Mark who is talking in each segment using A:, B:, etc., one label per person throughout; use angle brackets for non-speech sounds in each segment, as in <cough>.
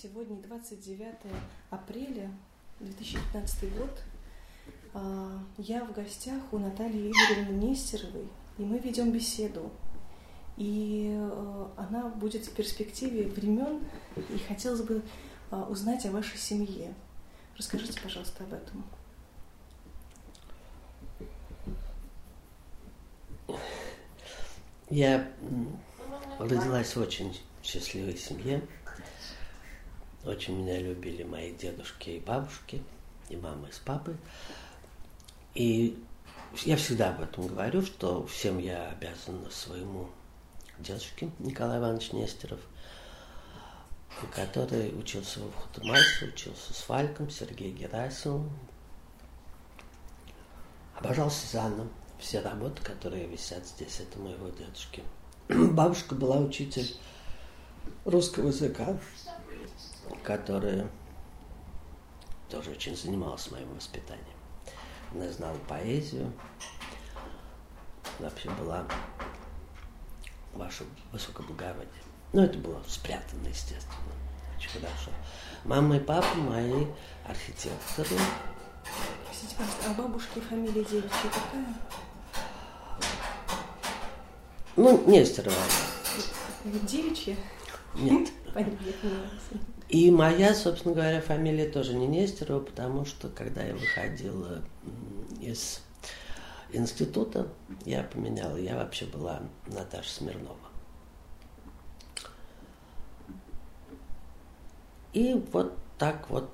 A: Сегодня 29 апреля 2015 год. А, я в гостях у Натальи Игоревны Нестеровой, и мы ведем беседу. И э, она будет в перспективе времен, и хотелось бы а, узнать о вашей семье. Расскажите, пожалуйста, об этом.
B: Я родилась в очень счастливой семье. Очень меня любили мои дедушки и бабушки, и мама, и с папой. И я всегда об этом говорю, что всем я обязан своему дедушке Николаю Ивановичу Нестеров, который учился в Хутумайсе, учился с Фальком, Сергеем Герасимовым. Обожал Сезанна. Все работы, которые висят здесь, это моего дедушки. <clears throat> Бабушка была учитель русского языка которая тоже очень занималась моим воспитанием. Она знала поэзию, вообще была ваше высокоблагородие. Но это было спрятано, естественно, очень хорошо. Мама и папа мои архитекторы.
A: Простите, а бабушки фамилия девичья какая?
B: Ну, Нестерова.
A: Девичья?
B: Нет. И моя, собственно говоря, фамилия тоже не Нестерова, потому что когда я выходила из института, я поменяла, я вообще была Наташа Смирнова. И вот так вот,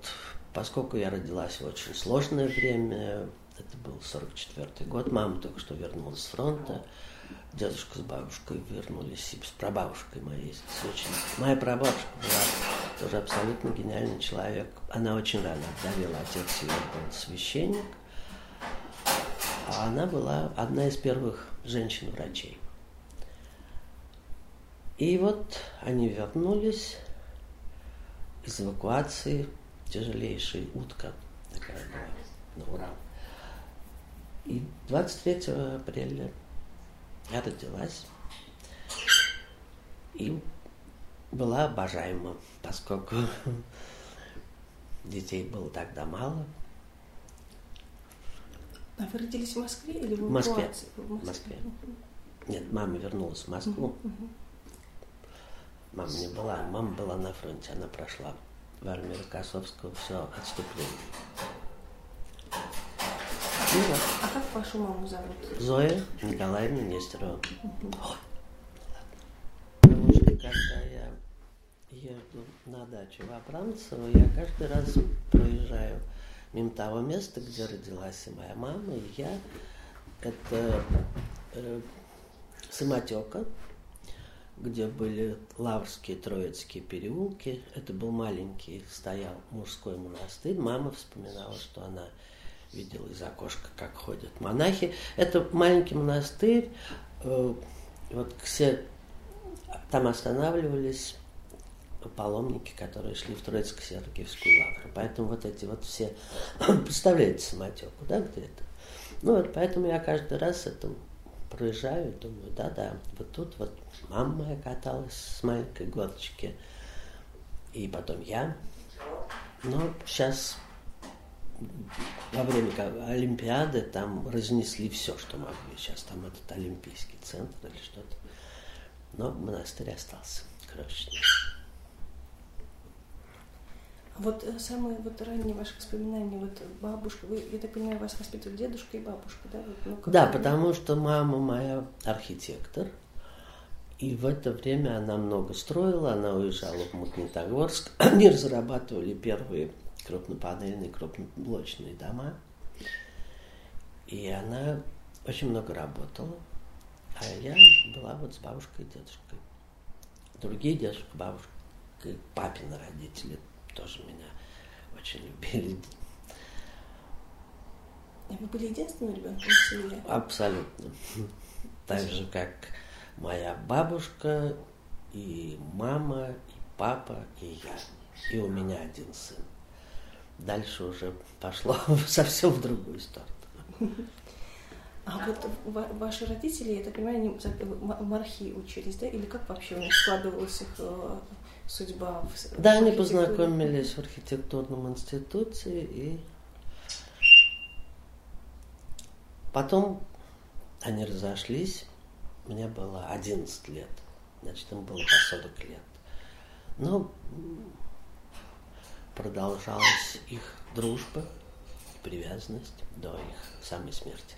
B: поскольку я родилась в очень сложное время, это был 44 год, мама только что вернулась с фронта, дедушка с бабушкой вернулись, и с прабабушкой моей. Очень... Моя прабабушка была тоже абсолютно гениальный человек. Она очень рано отдавила, отец ее был священник. А она была одна из первых женщин-врачей. И вот они вернулись из эвакуации, тяжелейшая утка такая была на Урал. И 23 апреля я родилась и была обожаема, поскольку детей было тогда мало.
A: А вы родились в Москве или в
B: Москве? В Москве. Нет, мама вернулась в Москву. Мама не была, мама была на фронте, она прошла в армии Рокоссовского все отступление.
A: Ну, вот. А как вашу маму зовут?
B: Зоя Николаевна Нестерова. Угу. Потому что когда я еду на дачу в Абрамцево, я каждый раз проезжаю мимо того места, где родилась и моя мама, и я. Это э, самотека, где были Лаврские, Троицкие переулки. Это был маленький, стоял мужской монастырь. Мама вспоминала, что она видел из окошка, как ходят монахи. Это маленький монастырь. Э, вот все там останавливались паломники, которые шли в Троицко-Сергиевскую лавру. Поэтому вот эти вот все, <clears throat> представляете самотеку, да, где это? Ну вот, поэтому я каждый раз это проезжаю и думаю, да-да, вот тут вот мама моя каталась с маленькой горочки, и потом я. Но сейчас во время Олимпиады там разнесли все, что могли. Сейчас там этот Олимпийский центр или что-то. Но монастырь остался крошечный.
A: Вот э, самые вот ранние ваши воспоминания, вот бабушка, вы, я так понимаю, вас воспитывали дедушка и бабушка, да? Вот,
B: ну, да, потому что мама моя архитектор, и в это время она много строила, она уезжала в Магнитогорск, <clears throat> они разрабатывали первые крупнопанельные, крупноблочные дома. И она очень много работала. А я была вот с бабушкой и дедушкой. Другие дедушка, бабушка, папины родители тоже меня очень любили.
A: А вы были единственным ребенком в семье?
B: Абсолютно. <laughs> Так же, как моя бабушка, и мама, и папа, и я. И у меня один сын дальше уже пошло <laughs> совсем в другую сторону.
A: А вот ваши родители, я так понимаю, они в мархи учились, да? Или как вообще у них складывалась их э, судьба?
B: В, да, в они познакомились в архитектурном институте и потом они разошлись. Мне было 11 лет, значит, им было по 40 лет. Но продолжалась их дружба, привязанность до их самой смерти.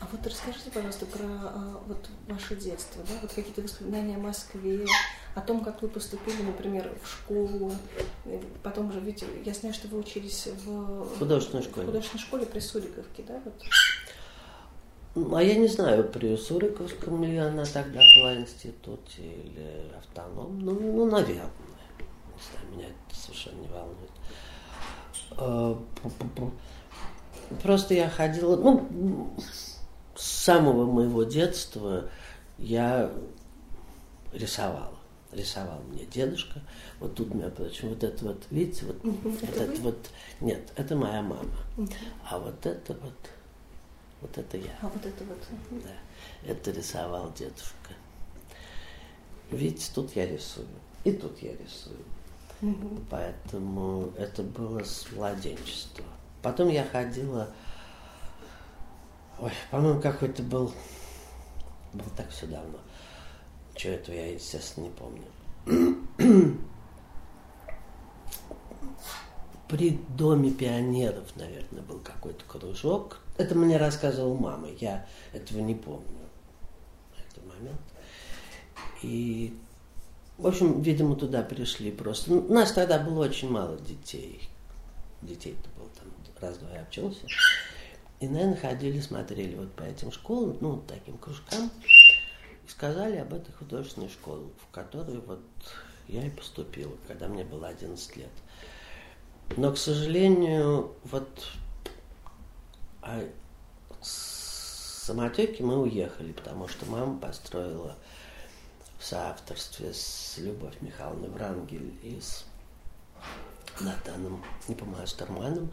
A: А вот расскажите, пожалуйста, про а, вот ваше детство, да, вот какие-то воспоминания о Москве, о том, как вы поступили, например, в школу, потом уже, видите, я знаю, что вы учились в
B: художественной школе,
A: в художественной школе при Суриковке, да, вот.
B: Ну, а я не знаю, при Суриковском ли она тогда была институте или автоном, ну, ну, наверное, не знаю, меня это совершенно не волнует. А, просто я ходила, ну, с самого моего детства я рисовала. Рисовал мне дедушка. Вот тут, между прочим, вот это вот, видите, вот uh этот вот, нет, это моя мама. А вот это вот, вот это я.
A: А вот это вот.
B: Да, это рисовал дедушка. Видите, тут я рисую. И тут я рисую. Поэтому это было с младенчества. Потом я ходила Ой, по-моему, какой-то был... Был так все давно. Чего этого я, естественно, не помню. <clears throat> При Доме пионеров, наверное, был какой-то кружок. Это мне рассказывала мама. Я этого не помню. Этот момент. И, в общем, видимо, туда пришли просто. У нас тогда было очень мало детей. Детей-то было там раз-два я обчелся. И, наверное, ходили, смотрели вот по этим школам, ну, таким кружкам, и сказали об этой художественной школе, в которую вот я и поступила, когда мне было 11 лет. Но, к сожалению, вот а самотеки мы уехали, потому что мама построила в соавторстве с Любовь Михайловной Врангель и с Натаном, не помню, Старманом,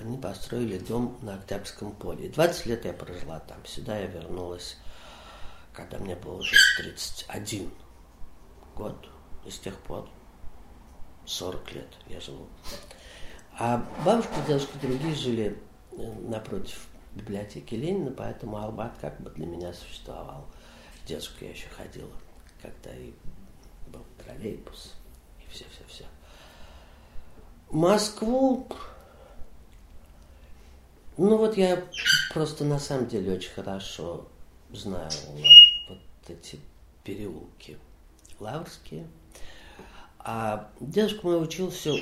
B: они построили дом на Октябрьском поле. 20 лет я прожила там. Сюда я вернулась, когда мне было уже 31 год. И с тех пор 40 лет я живу. А бабушка дедушка другие жили э, напротив библиотеки Ленина, поэтому Албат как бы для меня существовал. Дедушка я еще ходила, когда и был троллейбус, и все-все-все. Москву ну вот я просто на самом деле очень хорошо знаю вот эти переулки Лаврские. А дедушка мой учился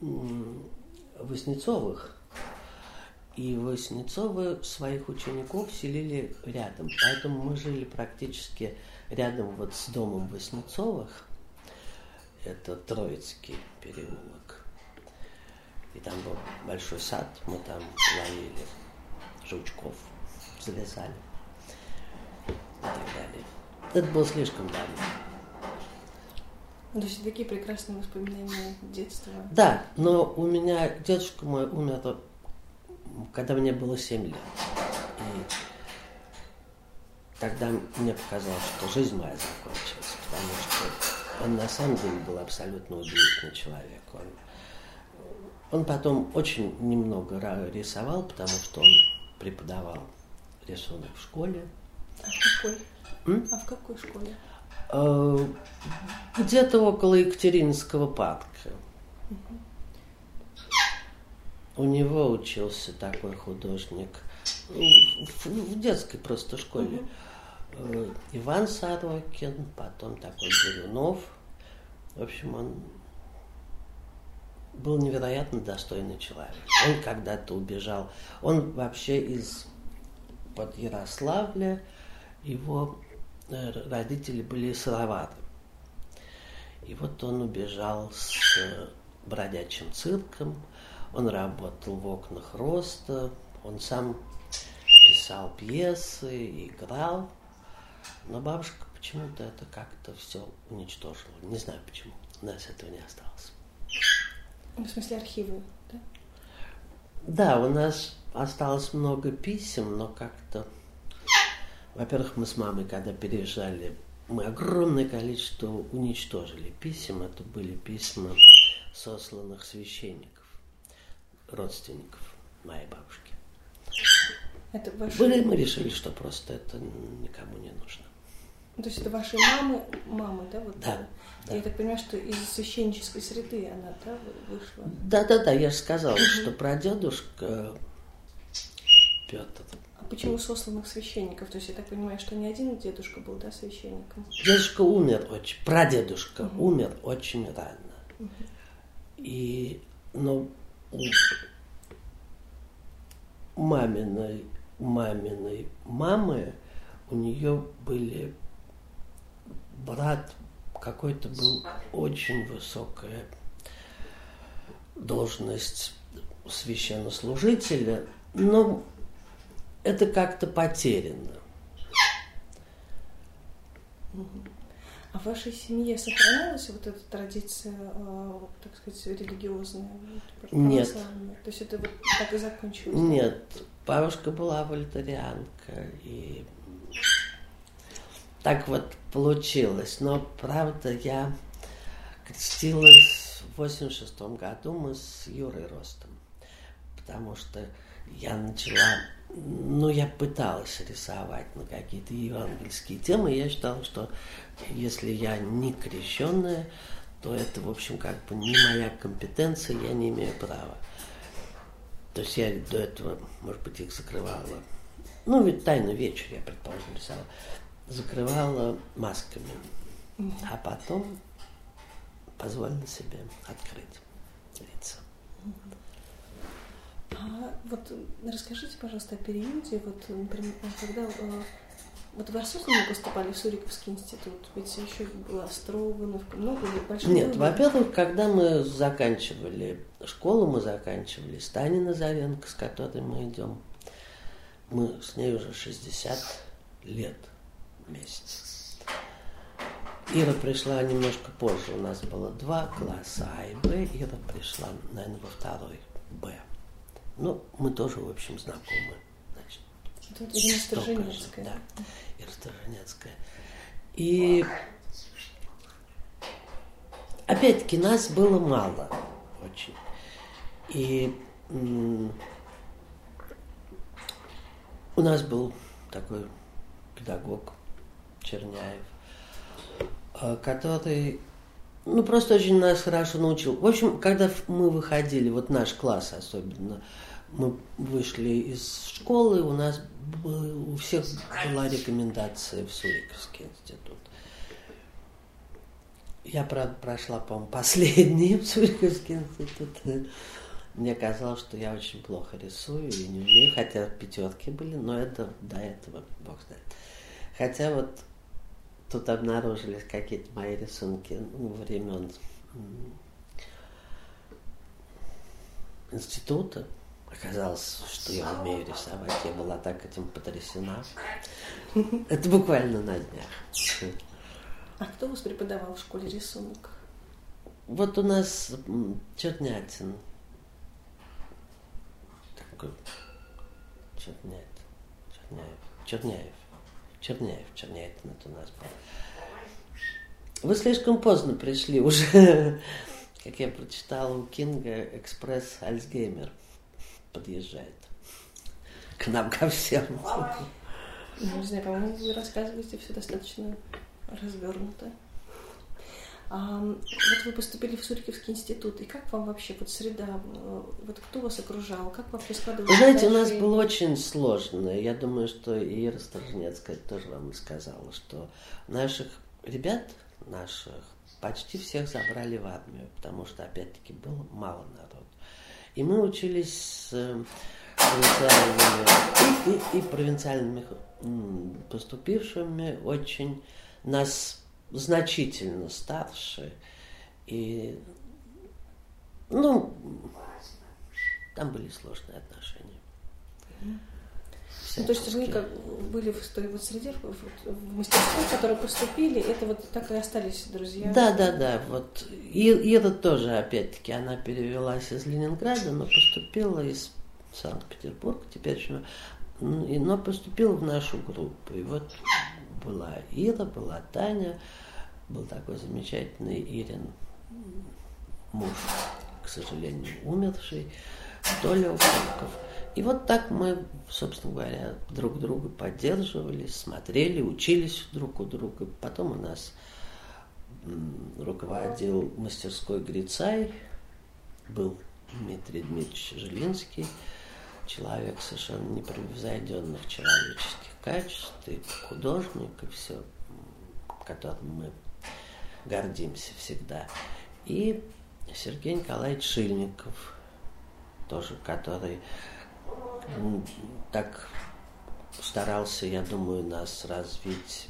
B: у Воснецовых. И Воснецовы своих учеников селили рядом. Поэтому мы жили практически рядом вот с домом Воснецовых. Это Троицкий переулок. И там был большой сад, мы там ловили жучков, залезали и так далее. Это было слишком давно.
A: То есть такие прекрасные воспоминания детства.
B: Да, но у меня дедушка мой умер, когда мне было 7 лет. И тогда мне показалось, что жизнь моя закончилась, потому что он на самом деле был абсолютно удивительный человек. Он он потом очень немного рисовал, потому что он преподавал рисунок в школе.
A: А в какой? М? А в какой школе?
B: Э, где-то около Екатеринского парка. Угу. У него учился такой художник в, детской просто школе. Угу. Иван Сорокин, потом такой Горюнов. В общем, он был невероятно достойный человек. Он когда-то убежал. Он вообще из под Ярославля, его э, родители были сыровары. И вот он убежал с э, бродячим цирком, он работал в окнах роста, он сам писал пьесы, играл. Но бабушка почему-то это как-то все уничтожила. Не знаю почему. У нас этого не осталось.
A: В смысле архивы, да?
B: Да, у нас осталось много писем, но как-то... Во-первых, мы с мамой, когда переезжали, мы огромное количество уничтожили писем. Это были письма сосланных священников, родственников моей бабушки.
A: Это ваши...
B: Были, мы решили, что просто это никому не нужно.
A: То есть это ваши мамы, мамы, да? Вот,
B: Да, да.
A: Я так понимаю, что из священнической среды она, да, вышла?
B: Да-да-да, я же сказала, что прадедушка Петр.
A: А почему сосланных священников? То есть я так понимаю, что не один дедушка был, да, священником?
B: Дедушка умер очень, прадедушка умер очень рано. И, ну, у маминой, маминой мамы у нее были брат какой-то был очень высокая должность священнослужителя, но это как-то потеряно.
A: А в вашей семье сохранилась вот эта традиция, э, так сказать, религиозная?
B: Нет.
A: То есть это вот так и закончилось?
B: Нет, бабушка была вольтарианка, и так вот получилось. Но, правда, я крестилась в 86 году, мы с Юрой Ростом, потому что я начала, ну, я пыталась рисовать на какие-то евангельские темы, я считала, что если я не крещенная, то это, в общем, как бы не моя компетенция, я не имею права. То есть я до этого, может быть, их закрывала. Ну, ведь тайный вечер, я, предположим, рисовала. Закрывала масками. А потом позволила себе открыть лица.
A: А вот расскажите, пожалуйста, о периоде, вот, например, когда э, вот вы осознанно поступали в Суриковский институт, ведь еще была Строгановка, много ли, большой
B: Нет, во-первых, когда мы заканчивали школу, мы заканчивали с Таней Назаренко, с которой мы идем. Мы с ней уже 60 лет вместе. Ира пришла немножко позже, у нас было два класса А и Б, Ира пришла, наверное, во второй Б. Ну, мы тоже, в общем, знакомы. Значит,
A: вот Ирина Сторженецкая.
B: Да, Ира Сторженецкая. И опять-таки нас было мало очень. И у нас был такой педагог Черняев, э, который ну, просто очень нас хорошо научил. В общем, когда мы выходили, вот наш класс особенно, мы вышли из школы, у нас был- у всех была рекомендация в Суриковский институт. Я, правда, прошла, по-моему, последний в Суриковский институт. Мне казалось, что я очень плохо рисую и не умею, хотя пятерки были, но это до этого, бог знает. Хотя вот тут обнаружились какие-то мои рисунки ну, времен института. Оказалось, что я умею рисовать. Я была так этим потрясена. Это буквально на днях.
A: А кто у вас преподавал в школе рисунок?
B: Вот у нас Чернятин. Такой. Чернят. Черняев. Черняев. Черняев. Чернятин это у нас был. Вы слишком поздно пришли уже. <laughs> Как я прочитала у Кинга, экспресс Альцгеймер подъезжает к нам ко всем.
A: Не знаю, по-моему, вы рассказываете все достаточно развернуто. А, вот вы поступили в Суриковский институт, и как вам вообще вот среда, э, вот кто вас окружал, как вообще складывалось?
B: Знаете, у нас было очень сложно. Я думаю, что и Ира Сторожнецкая тоже вам сказала, что наших ребят, наших, почти всех забрали в армию, потому что, опять-таки, было мало народу. И мы учились с э, провинциальными и, и- и провинциальными поступившими очень нас значительно старше. И, ну, там были сложные отношения.
A: Ну, то есть
B: Всяческие.
A: как были в той вот среде, в, в- мастерской, в которой поступили, это вот так и остались друзья?
B: Да, да, да. Вот И- Ира тоже, опять-таки, она перевелась из Ленинграда, но поступила из в Санкт-Петербург, теперь еще, но поступил в нашу группу. И вот была Ира, была Таня, был такой замечательный Ирин муж, к сожалению, умерший, Толя Упаков. И вот так мы, собственно говоря, друг друга поддерживали, смотрели, учились друг у друга. Потом у нас руководил мастерской Грицай, был Дмитрий Дмитриевич Жилинский, человек совершенно непревзойденных человеческих качеств, и художник, и все, которым мы гордимся всегда. И Сергей Николаевич Шильников, тоже который так старался, я думаю, нас развить,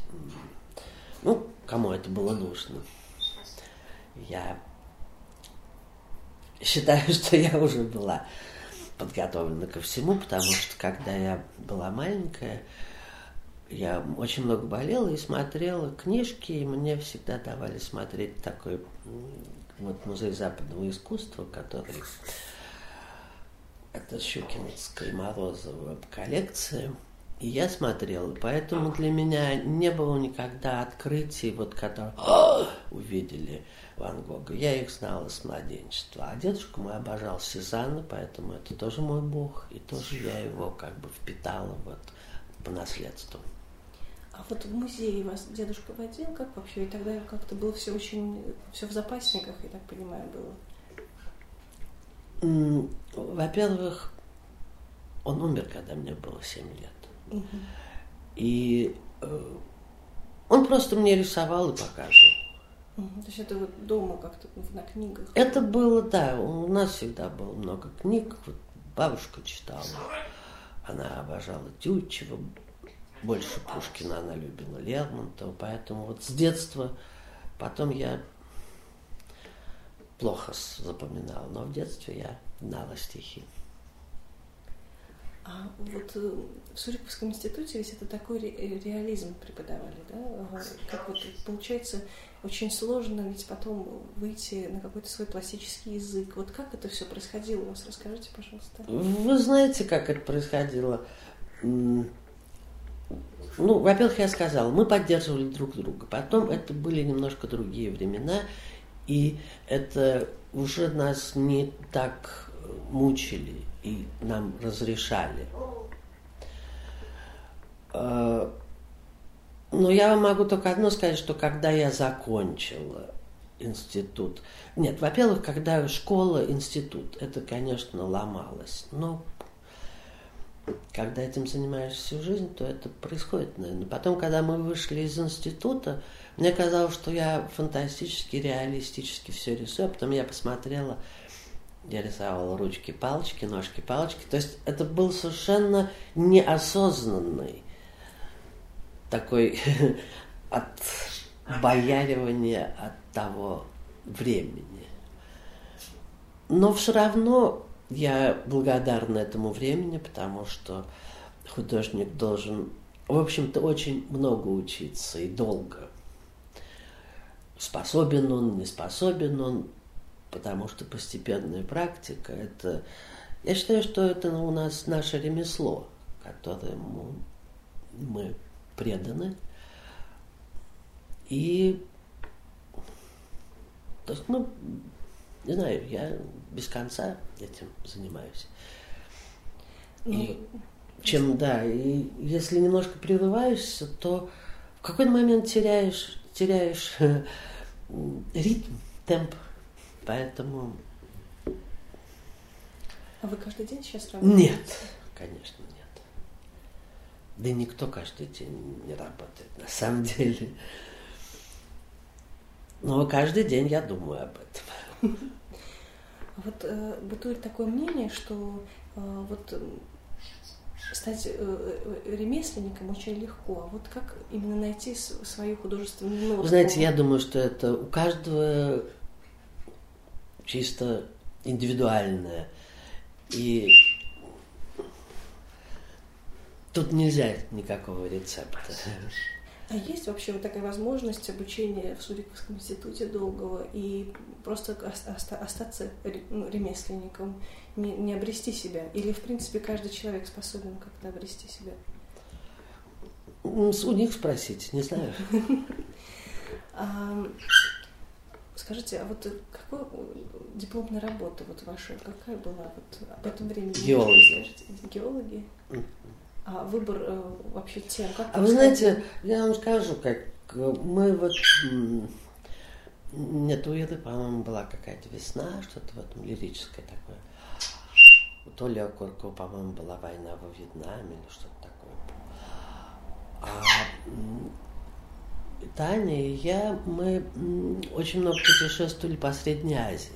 B: ну, кому это было нужно. Я считаю, <laughs> что я уже была подготовлена ко всему, потому что когда я была маленькая, я очень много болела и смотрела книжки, и мне всегда давали смотреть такой вот музей западного искусства, который это Щукинская Морозова коллекция. И я смотрела, поэтому для меня не было никогда открытий, вот когда увидели Ван Гога. Я их знала с младенчества. А дедушку мой обожал Сезанна, поэтому это тоже мой бог. И тоже я его как бы впитала вот по наследству.
A: А вот в музее вас дедушка водил, как вообще? И тогда как-то было все очень, все в запасниках, я так понимаю,
B: было. Во-первых, он умер, когда мне было 7 лет. Угу. И э, он просто мне рисовал и показывал.
A: Угу. То есть это вот дома как-то на книгах?
B: Это было, да. У нас всегда было много книг. Вот бабушка читала. Она обожала Тютчева, больше Пушкина она любила Лермонтова, поэтому вот с детства, потом я плохо запоминал, но в детстве я знала стихи.
A: А вот э, в Суриковском институте ведь это такой ре- реализм преподавали, да? Как вот получается очень сложно ведь потом выйти на какой-то свой пластический язык. Вот как это все происходило у вас? Расскажите, пожалуйста.
B: Вы знаете, как это происходило? Ну, во-первых, я сказала, мы поддерживали друг друга. Потом это были немножко другие времена, и это уже нас не так мучили и нам разрешали. А, но я вам могу только одно сказать, что когда я закончила институт, нет, во-первых, когда школа, институт, это, конечно, ломалось, но когда этим занимаешься всю жизнь, то это происходит, наверное. Потом, когда мы вышли из института, мне казалось, что я фантастически, реалистически все рисую, а потом я посмотрела, я рисовала ручки, палочки, ножки, палочки. То есть это был совершенно неосознанный такой <laughs> от бояривания от того времени. Но все равно я благодарна этому времени, потому что художник должен, в общем-то, очень много учиться и долго. Способен он, не способен он, потому что постепенная практика – это… Я считаю, что это у нас наше ремесло, которому мы преданы. И то есть мы не знаю, я без конца этим занимаюсь. И ну, чем, да, и если немножко прерываешься, то в какой-то момент теряешь, теряешь ритм, темп. Поэтому...
A: А вы каждый день сейчас работаете?
B: Нет, конечно, нет. Да никто каждый день не работает, на самом деле. Но каждый день я думаю об этом. <laughs>
A: Вот э, бытует такое мнение, что э, вот стать э, э, ремесленником очень легко, а вот как именно найти свою художественную ноту?
B: знаете, я думаю, что это у каждого чисто индивидуальное. И тут нельзя никакого рецепта.
A: А есть вообще вот такая возможность обучения в Суриковском институте долгого и просто остаться ну, ремесленником, не, обрести себя? Или, в принципе, каждый человек способен как-то обрести себя?
B: У них спросить, не знаю. <laughs>
A: Скажите, а вот какая дипломная работа вот ваша, какая была вот об этом времени?
B: Геологи.
A: Геологи? А выбор э, вообще тем, как
B: А вы знаете, я вам скажу, как мы вот... Нет, у Иры, по-моему, была какая-то весна, что-то в этом лирическое такое. У Толи Окуркова, по-моему, была война во Вьетнаме или что-то такое. А Таня и я, мы очень много путешествовали по Средней Азии.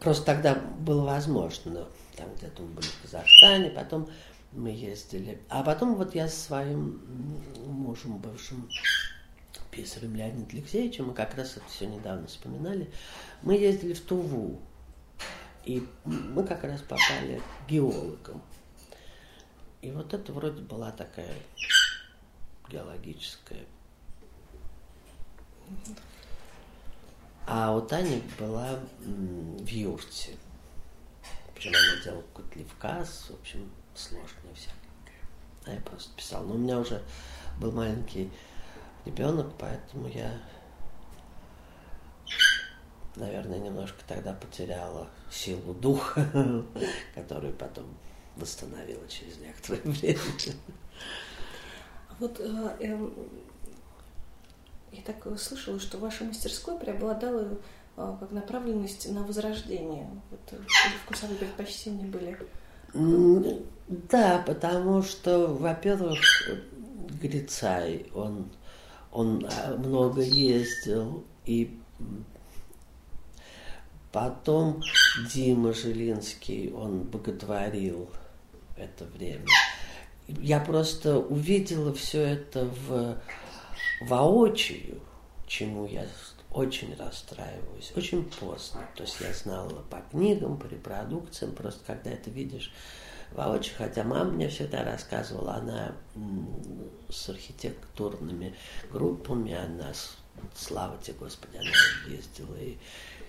B: Просто тогда было возможно. Там где-то мы были в Казахстане, потом мы ездили. А потом вот я со своим мужем, бывшим писарем Леонидом Алексеевичем, мы как раз это все недавно вспоминали, мы ездили в Туву. И мы как раз попали к геологам. И вот это вроде была такая геологическая. А у Тани была в юрте. Причем она делала какой-то левказ, в общем, сложная всякая. А я просто писал. Но у меня уже был маленький ребенок, поэтому я, наверное, немножко тогда потеряла силу духа, <laughs> которую потом восстановила через некоторое время.
A: Вот э, э, я так слышала, что в вашей мастерской преобладала э, как направленность на возрождение. Вот э, вкусовые предпочтения были.
B: Да, потому что, во-первых, Грицай, он, он а, много ездил, и потом Дима Жилинский, он боготворил это время. Я просто увидела все это в воочию, чему я очень расстраиваюсь, очень поздно. То есть я знала по книгам, по репродукциям, просто когда это видишь воочию, хотя мама мне всегда рассказывала, она с архитектурными группами, она, слава тебе Господи, она ездила и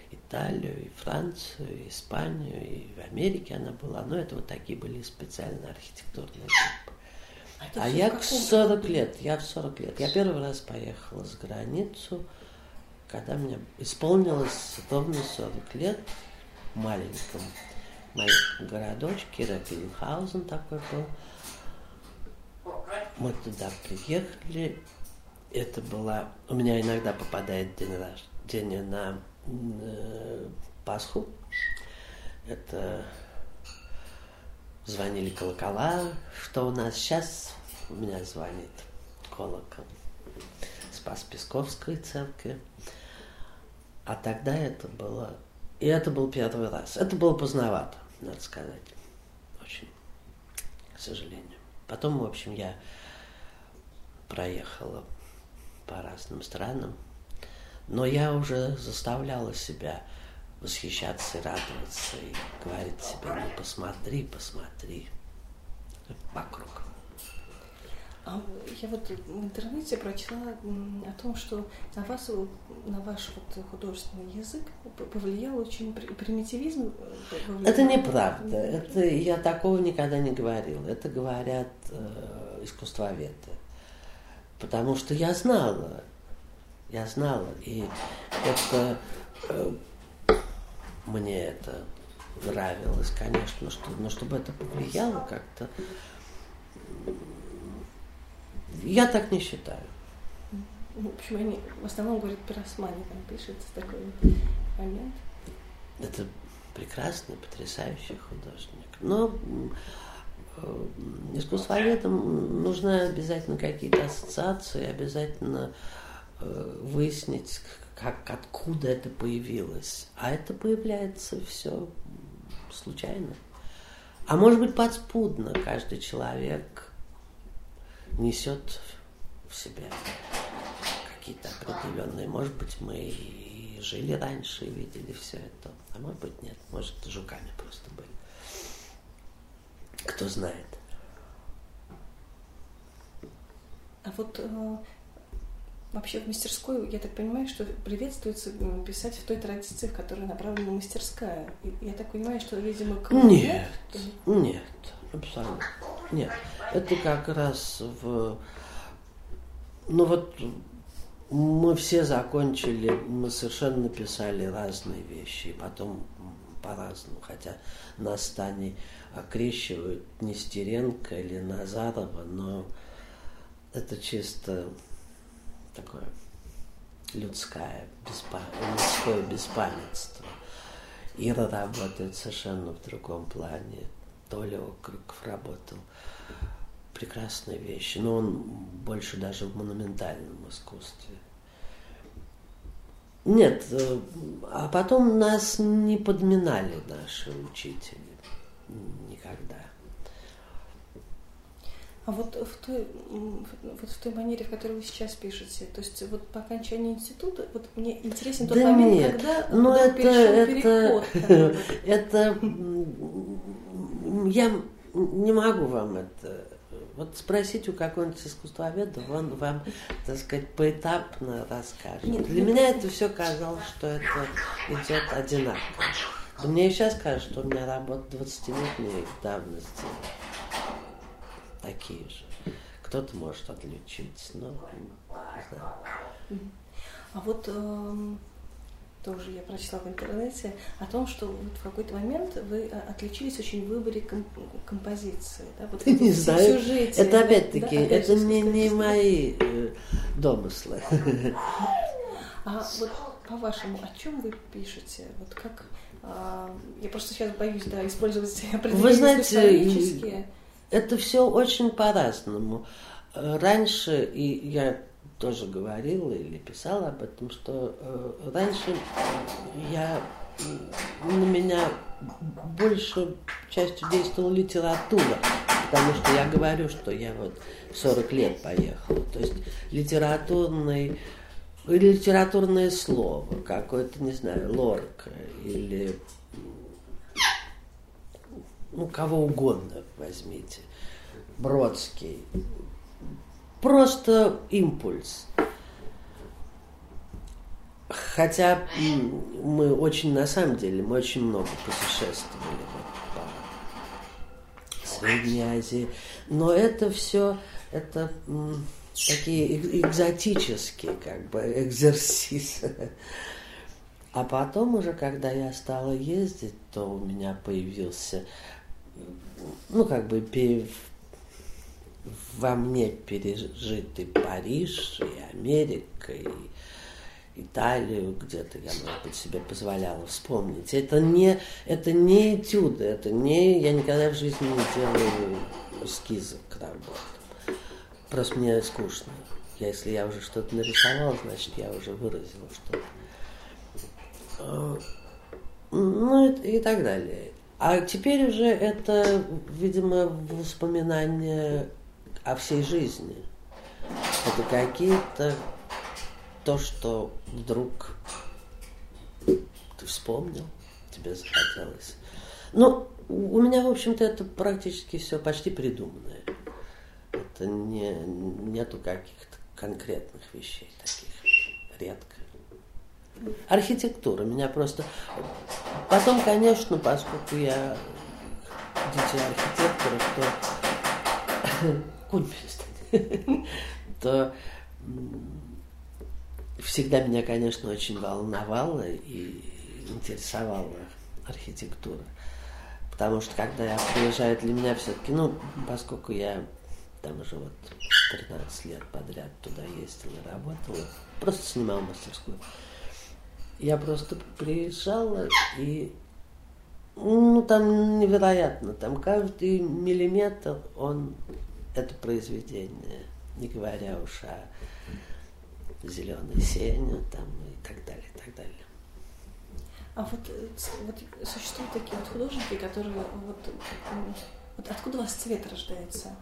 B: Италию, и Францию, и Испанию, и в Америке она была. Но это вот такие были специальные архитектурные группы. А, а я в 40 лет, я в 40 лет. Я первый раз поехала за границу, когда мне исполнилось ровно 40 лет в маленьком моем городочке, Реппенхаузен такой был. Мы туда приехали. Это была... У меня иногда попадает день рождения на э, Пасху. Это звонили колокола, что у нас сейчас у меня звонит колокол Спас Песковской церкви. А тогда это было... И это был первый раз. Это было поздновато, надо сказать. Очень, к сожалению. Потом, в общем, я проехала по разным странам. Но я уже заставляла себя восхищаться и радоваться, и говорить себе, ну посмотри, посмотри вокруг.
A: А я вот в интернете прочла о том, что на вас, на ваш вот художественный язык повлиял очень примитивизм.
B: Э, повлиял. Это неправда. Это я такого никогда не говорил. Это говорят э, искусствоведы. Потому что я знала, я знала, и это э, мне это нравилось, конечно, что, но чтобы это повлияло как-то, я так не считаю.
A: В общем, они в основном говорят пиросмани, там пишется такой момент.
B: Это прекрасный, потрясающий художник. Но э, искусствоведам нужны обязательно какие-то ассоциации, обязательно э, выяснить, как, откуда это появилось. А это появляется все случайно. А может быть подспудно каждый человек несет в себе какие-то определенные. Может быть, мы и жили раньше и видели все это. А может быть, нет. Может, жуками просто были. Кто знает.
A: А вот э, вообще в мастерской, я так понимаю, что приветствуется писать в той традиции, в которой направлена мастерская. Я так понимаю, что, видимо, к-
B: Нет, нет, абсолютно. Нет. Это как раз в... Ну вот мы все закончили, мы совершенно написали разные вещи, и потом по-разному, хотя нас с Таней окрещивают Нестеренко или Назарова, но это чисто такое людское, беспа... людское беспамятство. Ира работает совершенно в другом плане. Толя Окриков работал. Прекрасные вещи. Но он больше даже в монументальном искусстве. Нет, э, а потом нас не подминали наши учители. Никогда.
A: А вот в той, вот в той манере, в которой вы сейчас пишете, то есть вот по окончании института, вот мне интересен тот
B: Да
A: момент,
B: нет,
A: когда
B: ну
A: был
B: это,
A: перешел
B: это,
A: переход. <laughs>
B: это, я не могу вам это, вот спросить у какого-нибудь искусствоведа, он вам, так сказать, поэтапно расскажет.
A: Нет,
B: Для
A: мне
B: меня это все казалось, что это идет одинаково. Да мне и сейчас кажется, что у меня работа 20-летней давности такие же. Кто-то может отличиться, но не знаю.
A: А вот эм, тоже я прочла в интернете о том, что вот в какой-то момент вы э, отличились очень в выборе ком- композиции. Да? Вот <laughs>
B: Не знаю.
A: сюжете,
B: Это опять-таки,
A: да, опять
B: это не, не мои э, домыслы. <laughs>
A: А вот по-вашему, о чем вы пишете? Вот как а, я просто сейчас боюсь, да, использовать <laughs> определенные
B: знаете,
A: исторические.
B: Это все очень по-разному. Раньше, и я тоже говорила или писала об этом, что э, раньше я м, на меня большей частью действовала литература, потому что я говорю, что я вот 40 лет поехала. То есть литературный литературное слово, какое-то, не знаю, Лорка или ну, кого угодно возьмите, Бродский. Просто импульс. Хотя мы очень, на самом деле, мы очень много путешествовали по Средней Азии. Но это все, это такие эк- экзотические как бы экзерсисы. А потом уже, когда я стала ездить, то у меня появился, ну, как бы во мне пережитый Париж и Америка, и Италию где-то я, может быть, себе позволяла вспомнить. Это не, это не этюды, это не... Я никогда в жизни не делаю эскизы к работам. Просто мне скучно. Если я уже что-то нарисовал, значит, я уже выразила что-то. А, Ну и, и так далее. А теперь уже это, видимо, воспоминания о всей жизни. Это какие-то то, что вдруг ты вспомнил, тебе захотелось. Ну, у меня, в общем-то, это практически все почти придуманное. Это не, нету каких-то конкретных вещей таких. Редко. Архитектура меня просто... Потом, конечно, поскольку я дитя архитекторов, то... Кунь перестань. <laughs> То всегда меня, конечно, очень волновала и интересовала архитектура. Потому что когда я приезжаю, для меня все-таки, ну, поскольку я там уже вот 13 лет подряд туда ездила работала, просто снимал мастерскую. Я просто приезжала и ну, там невероятно, там каждый миллиметр, он, это произведение, не говоря уж о зеленой сене там и так далее, и так далее.
A: А вот, э, вот существуют такие вот художники, которые вот, вот откуда у вас цвет рождается?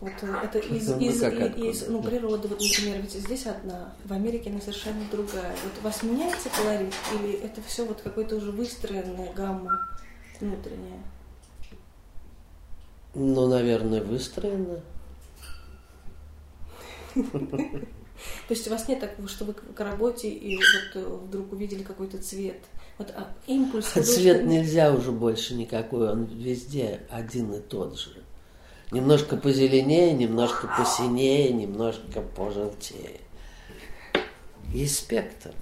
A: Вот э, это из,
B: Ну,
A: из,
B: как
A: и-
B: откуда?
A: из ну, природы, вот, например, ведь здесь одна, в Америке она совершенно другая. Вот у вас меняется колорит или это все вот какой-то уже выстроенная гамма внутренняя?
B: Ну, наверное, выстроено.
A: То есть у вас нет такого, что вы к работе и вот э, вдруг увидели какой-то цвет? Вот а, импульс.
B: Цвет нельзя уже больше никакой, он везде один и тот же. Немножко позеленее, немножко посинее, немножко пожелтее. Есть спектр.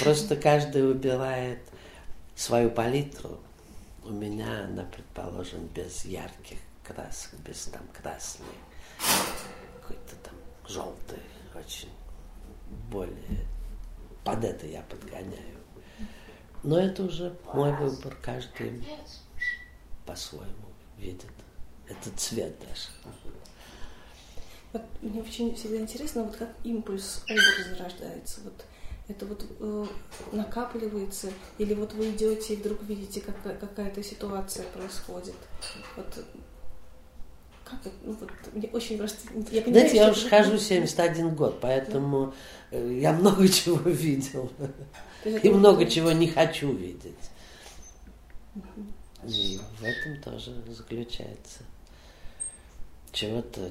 B: Просто каждый выбирает свою палитру. У меня она, предположим, без ярких красок, без там красной, какой-то там желтый, очень более под это я подгоняю. Но это уже мой выбор, каждый по-своему видит этот цвет даже.
A: Вот мне очень всегда интересно, вот как импульс образа рождается. Вот это вот э, накапливается, или вот вы идете и вдруг видите, как, какая-то ситуация происходит. Вот как это? Ну, вот, мне очень просто...
B: Я понимаю, Знаете, я уже хожу 71 год, поэтому да. Э, я много <laughs> чего видел. И много чего не хочу видеть. И в этом тоже заключается. Чего-то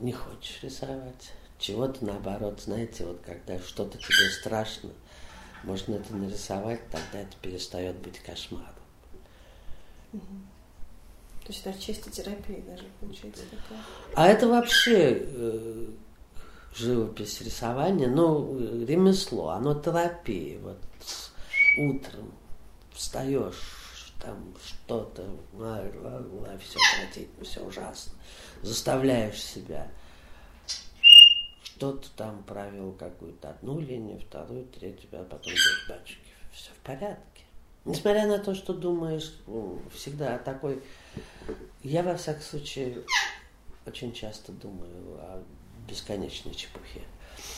B: не хочешь рисовать, чего-то наоборот, знаете, вот когда что-то тебе страшно, можно это нарисовать, тогда это перестает быть кошмаром.
A: То есть это чисто терапия даже получается такая.
B: А это вообще э, живопись, рисование, ну, ремесло, оно терапия. Вот утром встаешь, там что-то, все противно, все ужасно. Заставляешь себя что-то там провел какую-то одну линию, вторую, третью, а потом говоришь, батюшки, все в порядке. Несмотря на то, что думаешь ну, всегда о такой... Я, во всяком случае, очень часто думаю о бесконечной чепухе.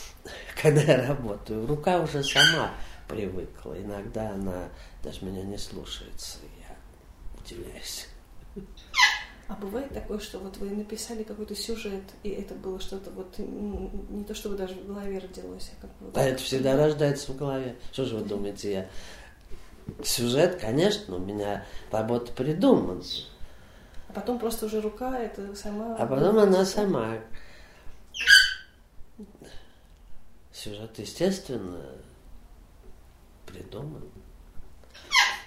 B: <laughs> Когда я работаю, рука уже сама привыкла. Иногда она даже меня не слушается. Я удивляюсь.
A: А бывает такое, что вот вы написали какой-то сюжет, и это было что-то вот не то, чтобы даже в голове родилось, а как
B: бы... А это всегда рождается в голове. Что же вы думаете, я... Сюжет, конечно, у меня работа придумана.
A: А потом просто уже рука, это сама...
B: А потом она сама. Сюжет, естественно, придуман.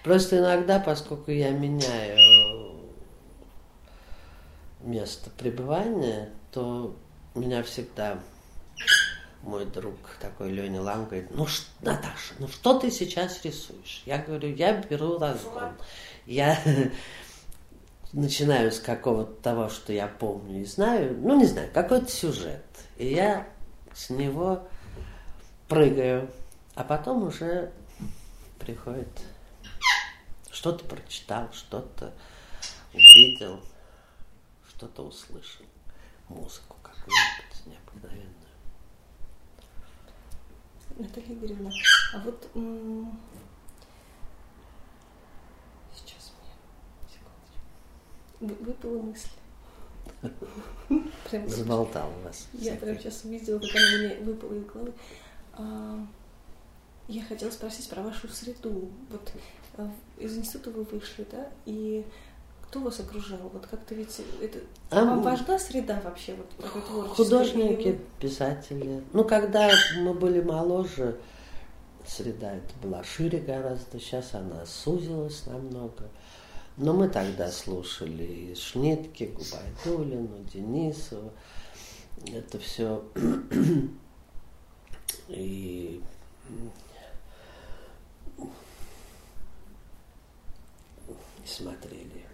B: Просто иногда, поскольку я меняю место пребывания, то меня всегда мой друг такой Леня Лам говорит, ну, Наташа, ну что ты сейчас рисуешь? Я говорю, я беру разгон. Я <laughs> начинаю с какого-то того, что я помню и знаю, ну, не знаю, какой-то сюжет. И я с него прыгаю, а потом уже приходит, что-то прочитал, что-то увидел, что-то услышал, музыку какую-нибудь необыкновенную.
A: Наталья Игоревна, а вот сейчас мне секундочку. Выпала мысль.
B: Прям Заболтал вас.
A: Я прям сейчас увидела, как она мне выпала из головы. А, я хотела спросить про вашу среду. Вот а, из института вы вышли, да, и кто вас окружал? Вот как-то ведь это а, вам важна среда вообще, вот такой творческий?
B: Художники, или... писатели. Ну, когда мы были моложе, среда это была шире гораздо, сейчас она сузилась намного. Но мы тогда слушали и Шнитки, Губайдулину, Денисова. Это все <clears throat> и смотрели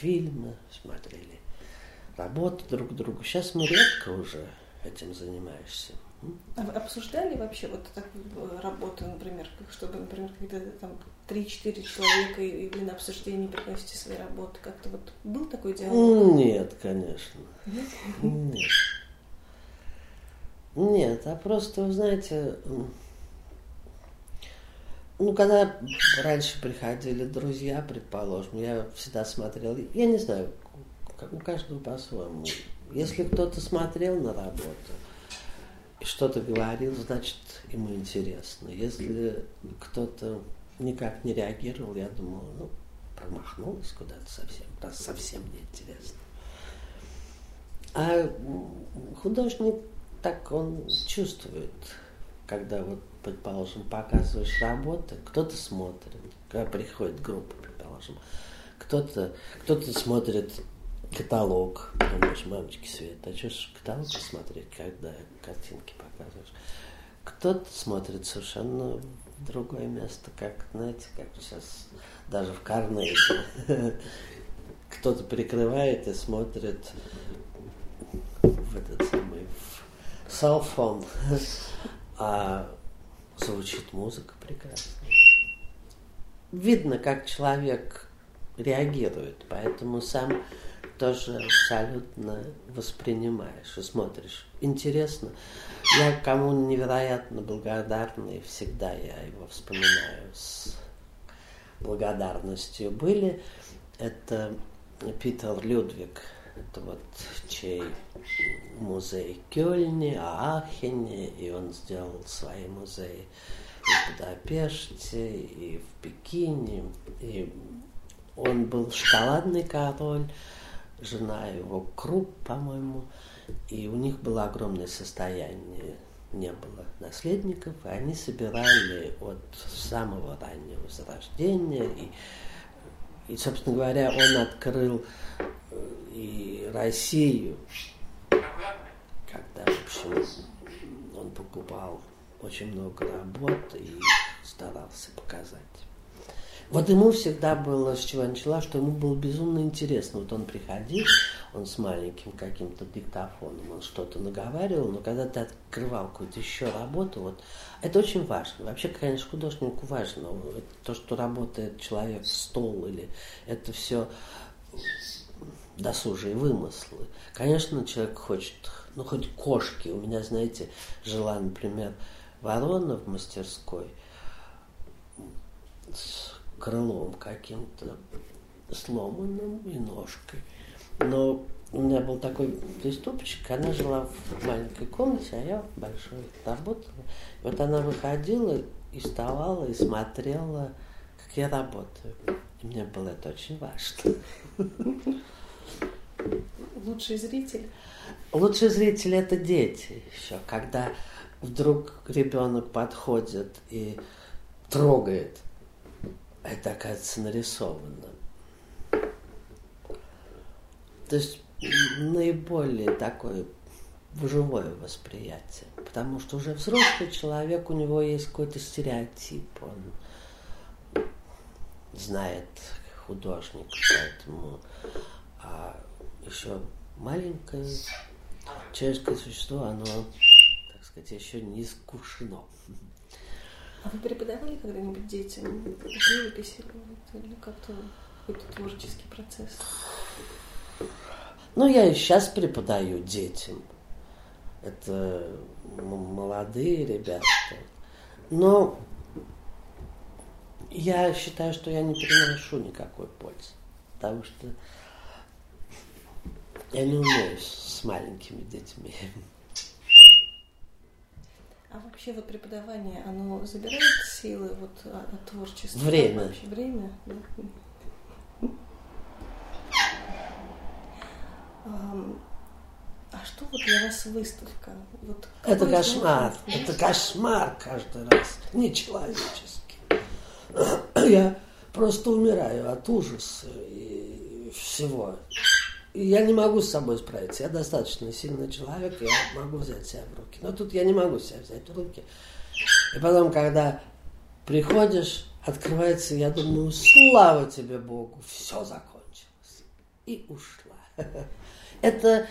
B: фильмы, смотрели работы друг друга. Сейчас мы редко уже этим занимаешься.
A: А вы обсуждали вообще вот так э, работу, например, чтобы, например, когда там 3-4 человека и вы на обсуждение приносите свои работы, как-то вот был такой диалог?
B: Нет, конечно. Нет? Нет. Нет, а просто, вы знаете, ну, когда раньше приходили друзья, предположим, я всегда смотрел, я не знаю, как у каждого по-своему. Если кто-то смотрел на работу и что-то говорил, значит, ему интересно. Если кто-то никак не реагировал, я думал, ну, промахнулась куда-то совсем, раз совсем неинтересно. А художник так он чувствует, когда вот, предположим, показываешь работы, кто-то смотрит, когда приходит группа, предположим, кто-то кто смотрит каталог, думаешь, мамочки Света, а что ж каталог смотреть, когда картинки показываешь? Кто-то смотрит совершенно в другое место, как, знаете, как сейчас даже в Карнеге. <laughs> Кто-то прикрывает и смотрит в этот самый селфон, <laughs> а звучит музыка прекрасно. Видно, как человек реагирует, поэтому сам тоже абсолютно воспринимаешь и смотришь. Интересно. Я кому невероятно благодарный, всегда я его вспоминаю с благодарностью. Были это Питер Людвиг, это вот чей музей Кёльне, Аахене, и он сделал свои музеи и в Будапеште, и в Пекине, и он был шоколадный король, жена его Круп, по-моему, и у них было огромное состояние, не было наследников, и они собирали от самого раннего зарождения, и, и собственно говоря, он открыл и Россию, когда, в общем, он покупал очень много работ и старался показать. Вот ему всегда было, с чего начала, что ему было безумно интересно. Вот он приходил, он с маленьким каким-то диктофоном, он что-то наговаривал, но когда ты открывал какую-то еще работу, вот это очень важно. Вообще, конечно, художнику важно. То, что работает человек в стол или это все досужие вымыслы. Конечно, человек хочет, ну, хоть кошки. У меня, знаете, жила, например, ворона в мастерской с крылом каким-то сломанным и ножкой. Но у меня был такой приступчик, она жила в маленькой комнате, а я в большой работала. И вот она выходила и вставала, и смотрела, как я работаю. И мне было это очень важно. <laughs>
A: Лучший зритель?
B: Лучший зритель это дети еще, когда вдруг ребенок подходит и трогает это, оказывается, нарисовано. То есть наиболее такое живое восприятие. Потому что уже взрослый человек, у него есть какой-то стереотип, он знает художника, поэтому а еще маленькое человеческое существо, оно, так сказать, еще не искушено.
A: А вы преподавали когда-нибудь детям живопись или как-то какой-то творческий процесс?
B: Ну, я и сейчас преподаю детям. Это молодые ребята. Но я считаю, что я не приношу никакой пользы. Потому что я не умею с маленькими детьми.
A: А вообще вот преподавание, оно забирает силы вот от творчества?
B: Время.
A: Вообще время, да? А что вот для вас выставка? Вот
B: это кошмар, это кошмар каждый раз, нечеловеческий. Я просто умираю от ужаса и всего. Я не могу с собой справиться. Я достаточно сильный человек, я могу взять себя в руки. Но тут я не могу себя взять в руки. И потом, когда приходишь, открывается, я думаю, слава тебе Богу, все закончилось. И ушла. <laughs> Это,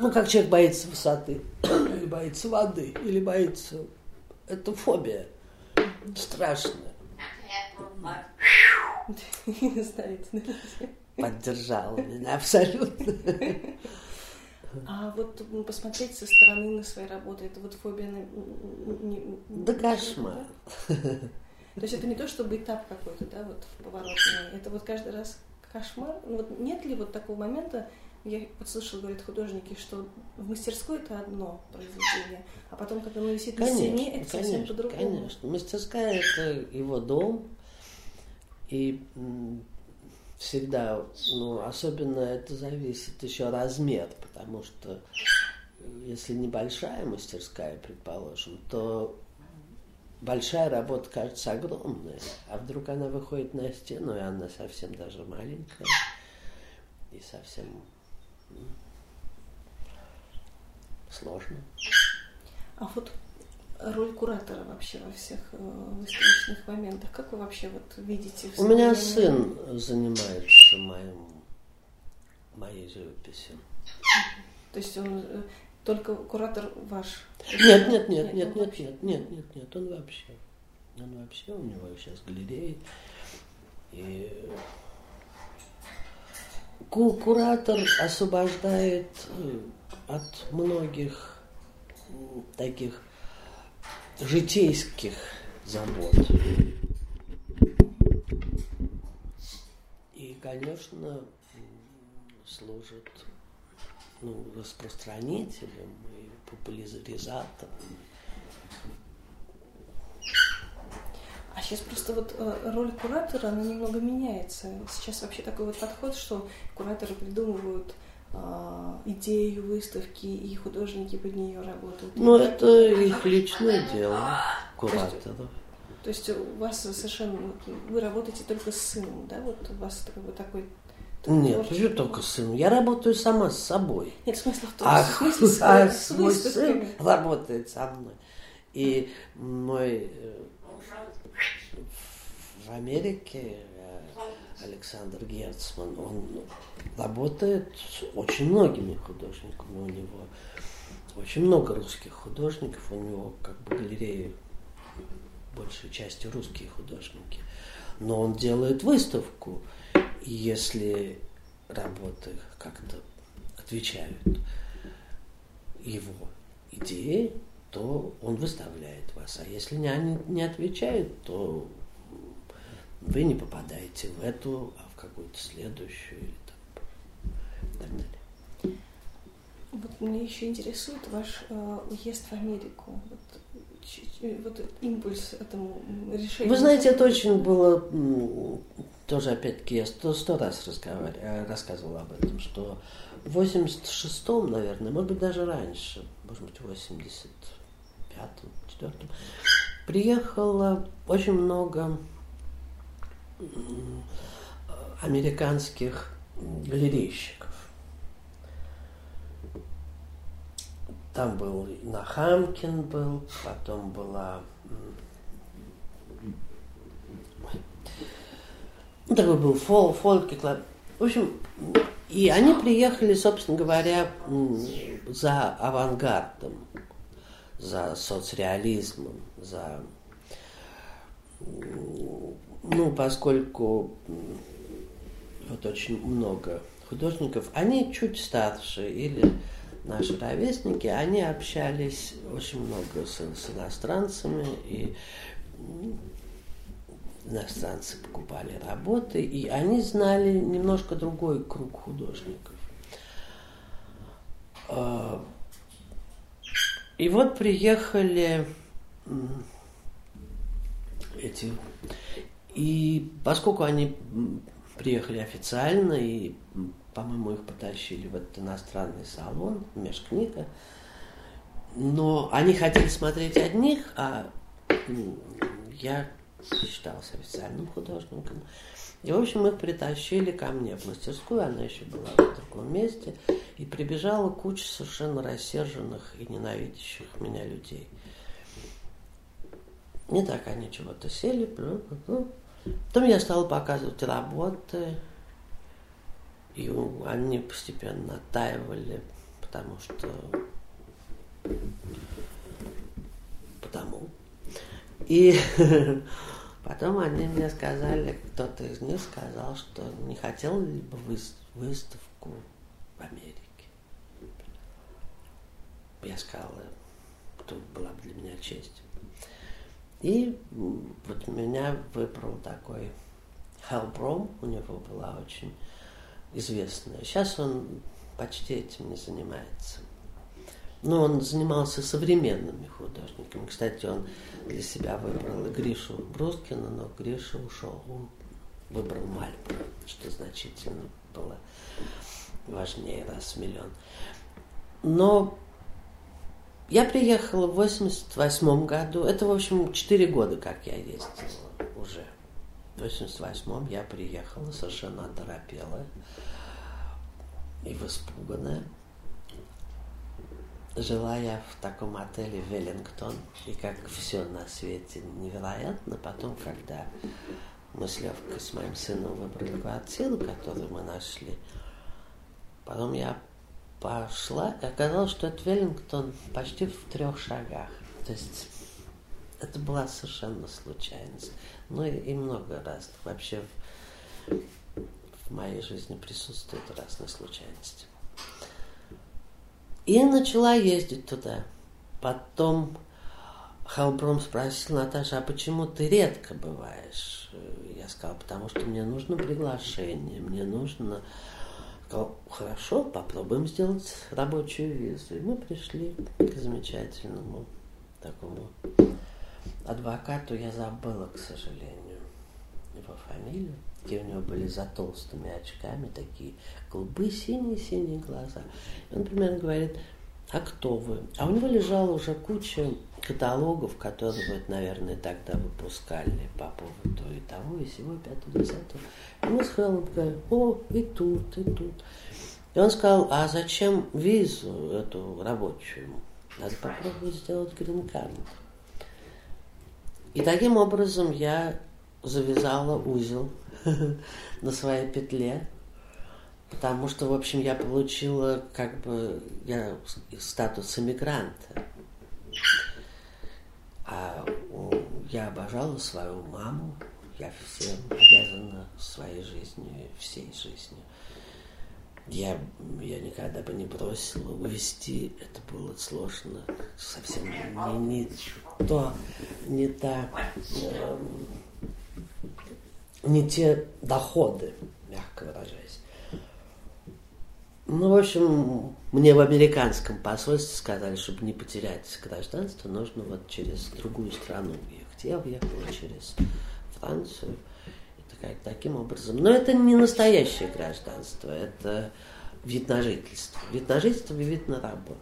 B: ну, как человек боится высоты, <clears throat> или боится воды, или боится... Это фобия страшная.
A: Знаете, <laughs>
B: поддержала меня абсолютно.
A: А вот посмотреть со стороны на свои работы, это вот фобия на...
B: Не, да кошмар.
A: То есть это не то, чтобы этап какой-то, да, вот в поворотный, это вот каждый раз кошмар. Ну вот нет ли вот такого момента, я вот слышала, говорят художники, что в мастерской это одно произведение, а потом, когда оно висит конечно, на стене, это конечно, совсем по-другому.
B: Конечно, мастерская это его дом, и всегда, ну, особенно это зависит еще размер, потому что если небольшая мастерская, предположим, то большая работа кажется огромной, а вдруг она выходит на стену, и она совсем даже маленькая и совсем сложно.
A: А вот роль куратора вообще во всех э, выставочных моментах, как вы вообще вот видите?
B: У меня сын занимается моим, моей живописью.
A: То есть он э, только куратор ваш?
B: Нет, нет, нет, нет, нет, нет, нет, нет, нет, он вообще. Он вообще, у него сейчас галерея. И куратор освобождает э, от многих таких житейских забот. И, конечно, служит ну, распространителем и популяризатором.
A: А сейчас просто вот э, роль куратора, она немного меняется. Сейчас вообще такой вот подход, что кураторы придумывают идею выставки, и художники под нее работают.
B: Ну, это их личное дело, кураторов.
A: То есть у вас совершенно, вы работаете только с сыном, да? Вот у вас бы такой
B: нет, почему только сын? Я работаю сама с собой.
A: Нет, смысл в том,
B: а,
A: смысле с, <laughs>
B: а
A: с
B: мой сын работает со мной. И мой э, в Америке Александр Герцман, он работает с очень многими художниками. У него очень много русских художников, у него как бы галереи большей частью русские художники. Но он делает выставку – и если работы как-то отвечают его идее, то он выставляет вас. А если не, не отвечают, то вы не попадаете в эту, а в какую-то следующую или там, и так далее.
A: Вот меня еще интересует ваш э, уезд в Америку. Вот, вот импульс этому решению.
B: Вы знаете, это очень было тоже опять-таки я сто, сто раз э, рассказывал об этом, что в 86-м, наверное, может быть даже раньше, может быть в 85-м, 4 приехало очень много американских галерейщиков. Там был Нахамкин был, потом была такой был фол, фолк, В общем, и они приехали, собственно говоря, за авангардом, за соцреализмом, за... Ну, поскольку вот очень много художников, они чуть старше или наши ровесники, они общались очень много с, с иностранцами и иностранцы покупали работы, и они знали немножко другой круг художников. А, и вот приехали эти... И поскольку они приехали официально, и, по-моему, их потащили в этот иностранный салон, межкнига, но они хотели смотреть одних, а я считался официальным художником. И, в общем, их притащили ко мне в мастерскую, она еще была в другом месте, и прибежала куча совершенно рассерженных и ненавидящих меня людей. Не так они чего-то сели. Потом я стала показывать работы, и они постепенно оттаивали, потому что... Потому. И <laughs> Потом они мне сказали, кто-то из них сказал, что не хотел ли бы выставку в Америке. Я сказала, тут была бы для меня честь. И вот меня выбрал такой Хелбром, у него была очень известная. Сейчас он почти этим не занимается. Но он занимался современными художниками. Кстати, он для себя выбрал и Гришу Брускина, но Гриша ушел. Он выбрал Мальборо, что значительно было важнее раз в миллион. Но я приехала в 88 году. Это, в общем, 4 года, как я ездила уже. В 88 я приехала совершенно оторопелая и испуганная. Жила я в таком отеле Веллингтон, и как все на свете невероятно, потом, когда мы с Левкой, с моим сыном выбрали квартиру, которую мы нашли, потом я пошла, и оказалось, что это Веллингтон почти в трех шагах. То есть это была совершенно случайность. Ну и, и много раз. Вообще в, в моей жизни присутствуют разные случайности. И начала ездить туда. Потом Халбром спросил, Наташа, а почему ты редко бываешь? Я сказала, потому что мне нужно приглашение, мне нужно... Сказал, хорошо, попробуем сделать рабочую визу. И мы пришли к замечательному такому адвокату, я забыла, к сожалению, его фамилию где у него были за толстыми очками такие голубые, синие-синие глаза. И он примерно говорит, а кто вы? А у него лежала уже куча каталогов, которые, вот, наверное, тогда выпускали по поводу и того, и всего, и пятого, десятого. И мы с Хеллом говорим, о, и тут, и тут. И он сказал, а зачем визу эту рабочую? Надо попробовать сделать грин-карт. И таким образом я завязала узел <laughs> на своей петле, потому что, в общем, я получила как бы я статус иммигранта. А я обожала свою маму, я всем обязана своей жизнью, всей жизнью. Я, я никогда бы не бросила увести, это было сложно, совсем не, не то, не та э, не те доходы, мягко выражаясь. Ну, в общем, мне в американском посольстве сказали, чтобы не потерять гражданство, нужно вот через другую страну уехать. Я уехала через Францию. Это как, таким образом. Но это не настоящее гражданство, это вид на жительство. Вид на жительство и вид на работу.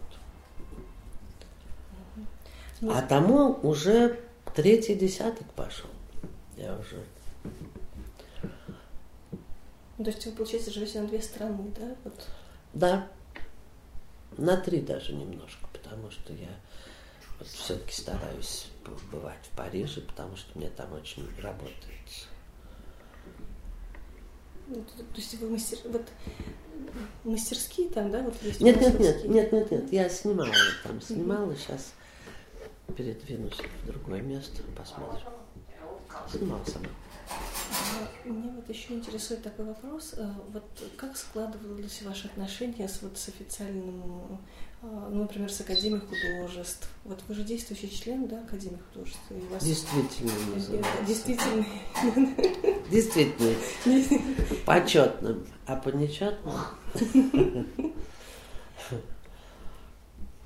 B: А тому уже третий десяток пошел. Я уже
A: то есть вы, получается, живете на две страны, да? Вот.
B: Да. На три даже немножко, потому что я вот все-таки стараюсь бывать в Париже, потому что мне там очень работает.
A: Ну, то, то есть вы мастер, вот, мастерские там, да? Вот
B: есть нет, нет, нет, нет, нет, нет, я снимала там, снимала, сейчас передвинусь в другое место, посмотрим. Снимала сама.
A: Меня вот еще интересует такой вопрос. Э, вот как складывались ваши отношения с, вот, с официальным, э, ну, например, с Академией художеств? Вот вы же действующий член, да, Академии художеств?
B: И вас... Действительно.
A: Действительно.
B: Действительно. Почетным. А по нечетным?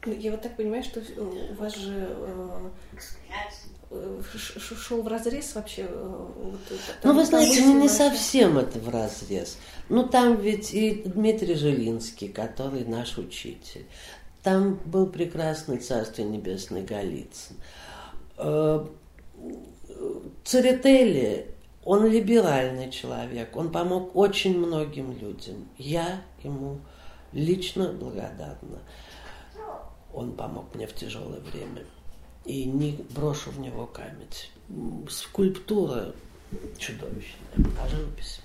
A: Ну, я вот так понимаю, что у вас же э, шел в разрез вообще? Э,
B: вот, ну, вы знаете, не, не совсем это в разрез. Ну, там ведь и Дмитрий Жилинский, который наш учитель. Там был прекрасный Царство Небесное Голицын. Э, Церетели, он либеральный человек, он помог очень многим людям. Я ему лично благодарна. Он помог мне в тяжелое время и не брошу в него камень. Скульптура чудовищная, а живопись.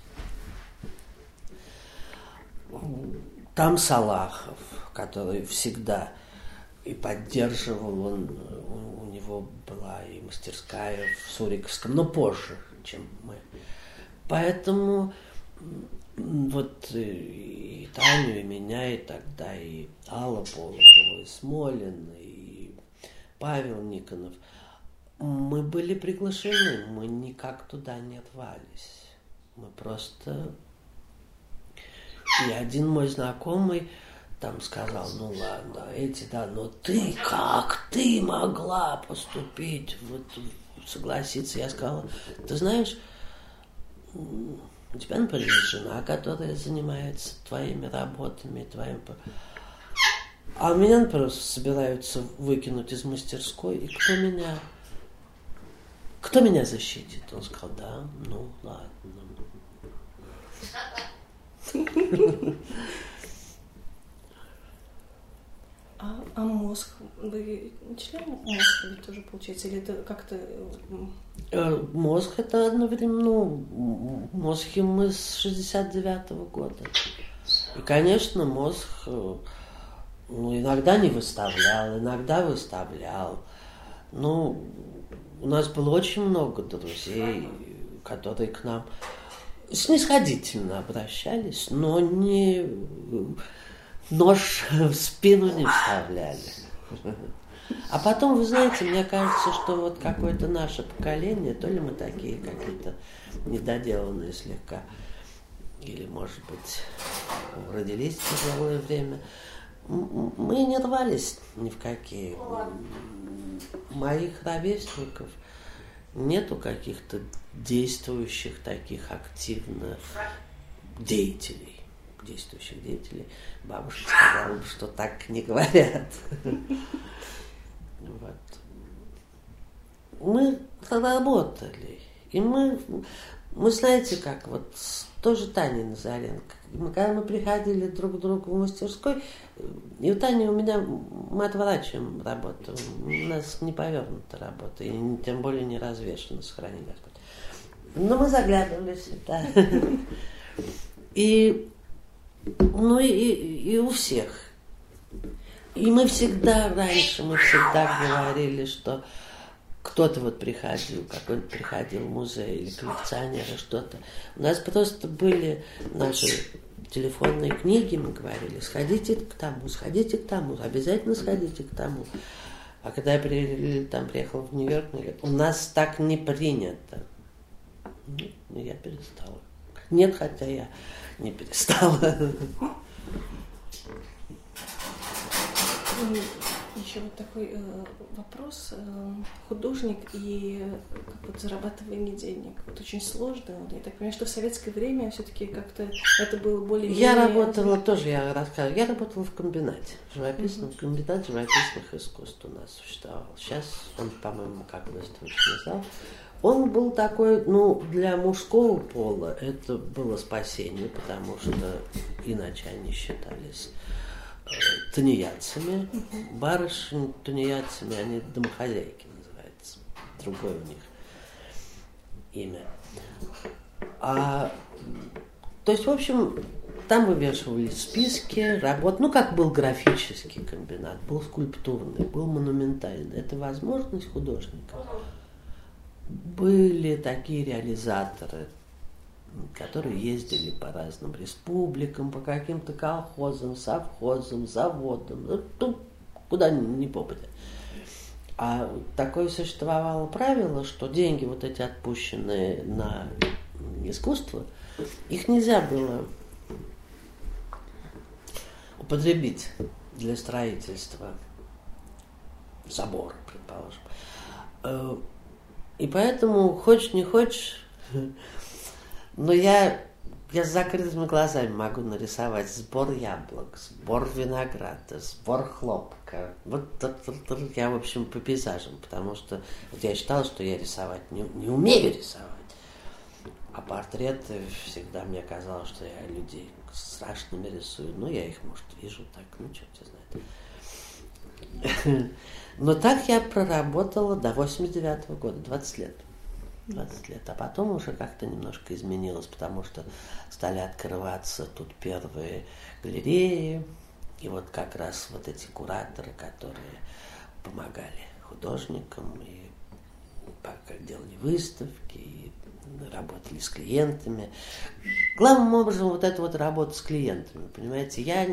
B: Там Салахов, который всегда и поддерживал, он, у него была и мастерская в Суриковском, но позже, чем мы. Поэтому вот и Таню, и меня, и тогда, и Алла Полокова, и Смолин, и Павел Никонов. Мы были приглашены, мы никак туда не рвались. Мы просто... И один мой знакомый там сказал, ну ладно, эти, да, но ты как ты могла поступить, вот согласиться? Я сказала, ты знаешь, у тебя, например, жена, которая занимается твоими работами, твоим... А меня, например, собираются выкинуть из мастерской, и кто меня, кто меня защитит? Он сказал, да, ну ладно.
A: А, а мозг? Вы член мозга ведь тоже получается? Или это как-то...
B: Э, мозг это одновременно, ну, мозги мы с 69-го года. И, конечно, мозг э, ну, иногда не выставлял, иногда выставлял. Ну, у нас было очень много друзей, которые к нам снисходительно обращались, но не нож в спину не вставляли. А потом, вы знаете, мне кажется, что вот какое-то наше поколение, то ли мы такие какие-то недоделанные слегка, или, может быть, родились в тяжелое время, мы не рвались ни в какие. Моих ровесников нету каких-то действующих таких активных деятелей, действующих деятелей. Бабушка сказала, что так не говорят. Вот. Мы работали, и мы, мы знаете как, вот тоже Таня Назаренко. Мы, когда мы приходили друг к другу в мастерской, и у Тани у меня, мы отворачиваем работу, у нас не повернута работа, и тем более не развешена, сохрани Господь. Но мы заглядывали всегда. И, ну и, и у всех. И мы всегда раньше, мы всегда говорили, что кто-то вот приходил, какой-то приходил в музей или коллекционеры, что-то. У нас просто были наши телефонные книги, мы говорили, сходите к тому, сходите к тому, обязательно сходите к тому. А когда я при, там приехал в Нью-Йорк, у нас так не принято. Ну, я перестала. Нет, хотя я не перестала.
A: Еще вот такой э, вопрос. Э, художник и как вот, зарабатывание денег. Вот очень сложно. Вот, я так понимаю, что в советское время все-таки как-то это было более...
B: Я работала тоже, я рассказывала, я работала в комбинате, живописном uh-huh. комбинате живописных искусств у нас существовал. Сейчас он, по-моему, как выставочный зал. Он был такой, ну, для мужского пола это было спасение, потому что иначе они считались тунеядцами. Барышни тунеядцами, они домохозяйки называются. Другое у них имя. А, то есть, в общем, там вывешивались списки работ, ну, как был графический комбинат, был скульптурный, был монументальный. Это возможность художника. Были такие реализаторы, которые ездили по разным республикам, по каким-то колхозам, совхозам, заводам, ну, куда ни попадя. А такое существовало правило, что деньги вот эти отпущенные на искусство, их нельзя было употребить для строительства забора, предположим. Э, и поэтому, хочешь не хочешь, <laughs> но я, я с закрытыми глазами могу нарисовать сбор яблок, сбор винограда, сбор хлопка. Вот я, в общем, по пейзажам, потому что вот я считала, что я рисовать не, не умею рисовать. А портреты всегда мне казалось, что я людей страшными рисую. Ну, я их, может, вижу так, ну, черт знает. <laughs> Но так я проработала до 89 -го года, 20 лет. 20 лет. А потом уже как-то немножко изменилось, потому что стали открываться тут первые галереи, и вот как раз вот эти кураторы, которые помогали художникам и делали выставки, и работали с клиентами. Главным образом вот эта вот работа с клиентами, понимаете, я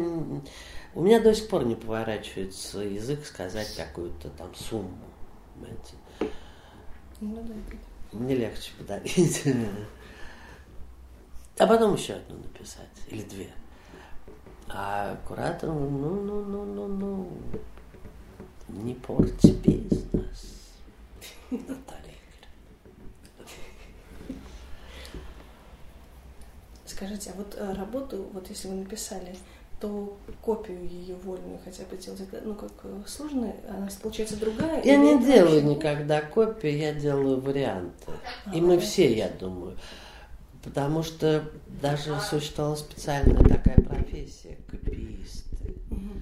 B: у меня до сих пор не поворачивается язык сказать какую-то там сумму, понимаете. Ну, да, мне легче подарить. <laughs> А потом еще одну написать, или две. А куратор, ну, ну, ну, ну, ну, не порти бизнес, Наталья
A: Скажите, а вот э, работу, вот если вы написали то копию ее вольную хотя бы делать, ну, как э, сложно, она получается другая?
B: Я не делаю вообще... никогда копии, я делаю варианты. А, И мы все, я думаю. Потому что даже существовала специальная такая профессия, копиисты. Угу.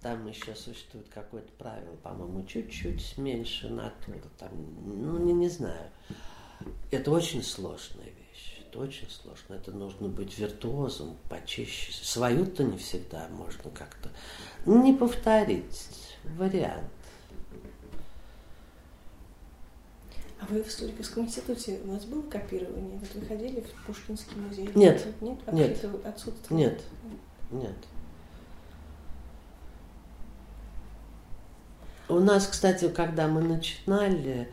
B: Там еще существует какое-то правило, по-моему, чуть-чуть меньше натуры. Там, ну, не, не знаю. Это очень сложная вещь. Это очень сложно. Это нужно быть виртуозом, почище. Свою-то не всегда можно как-то не повторить. Вариант.
A: А вы в Столиковском институте, у вас было копирование? Вот вы ходили в Пушкинский музей?
B: Нет.
A: Нет? А
B: нет.
A: отсутствует?
B: Нет. Нет. У нас, кстати, когда мы начинали,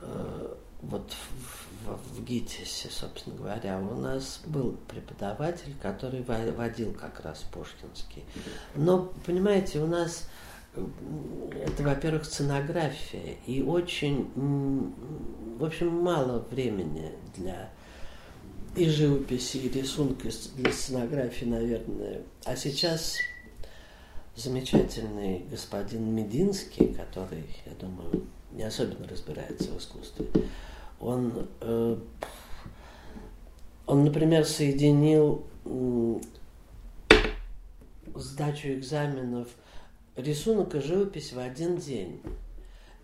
B: э, вот в, в, ГИТИСе, собственно говоря, у нас был преподаватель, который водил как раз Пушкинский. Но, понимаете, у нас это, во-первых, сценография и очень, в общем, мало времени для и живописи, и рисунка для сценографии, наверное. А сейчас замечательный господин Мединский, который, я думаю, не особенно разбирается в искусстве, он, э, он например, соединил сдачу экзаменов – рисунок и живопись в один день.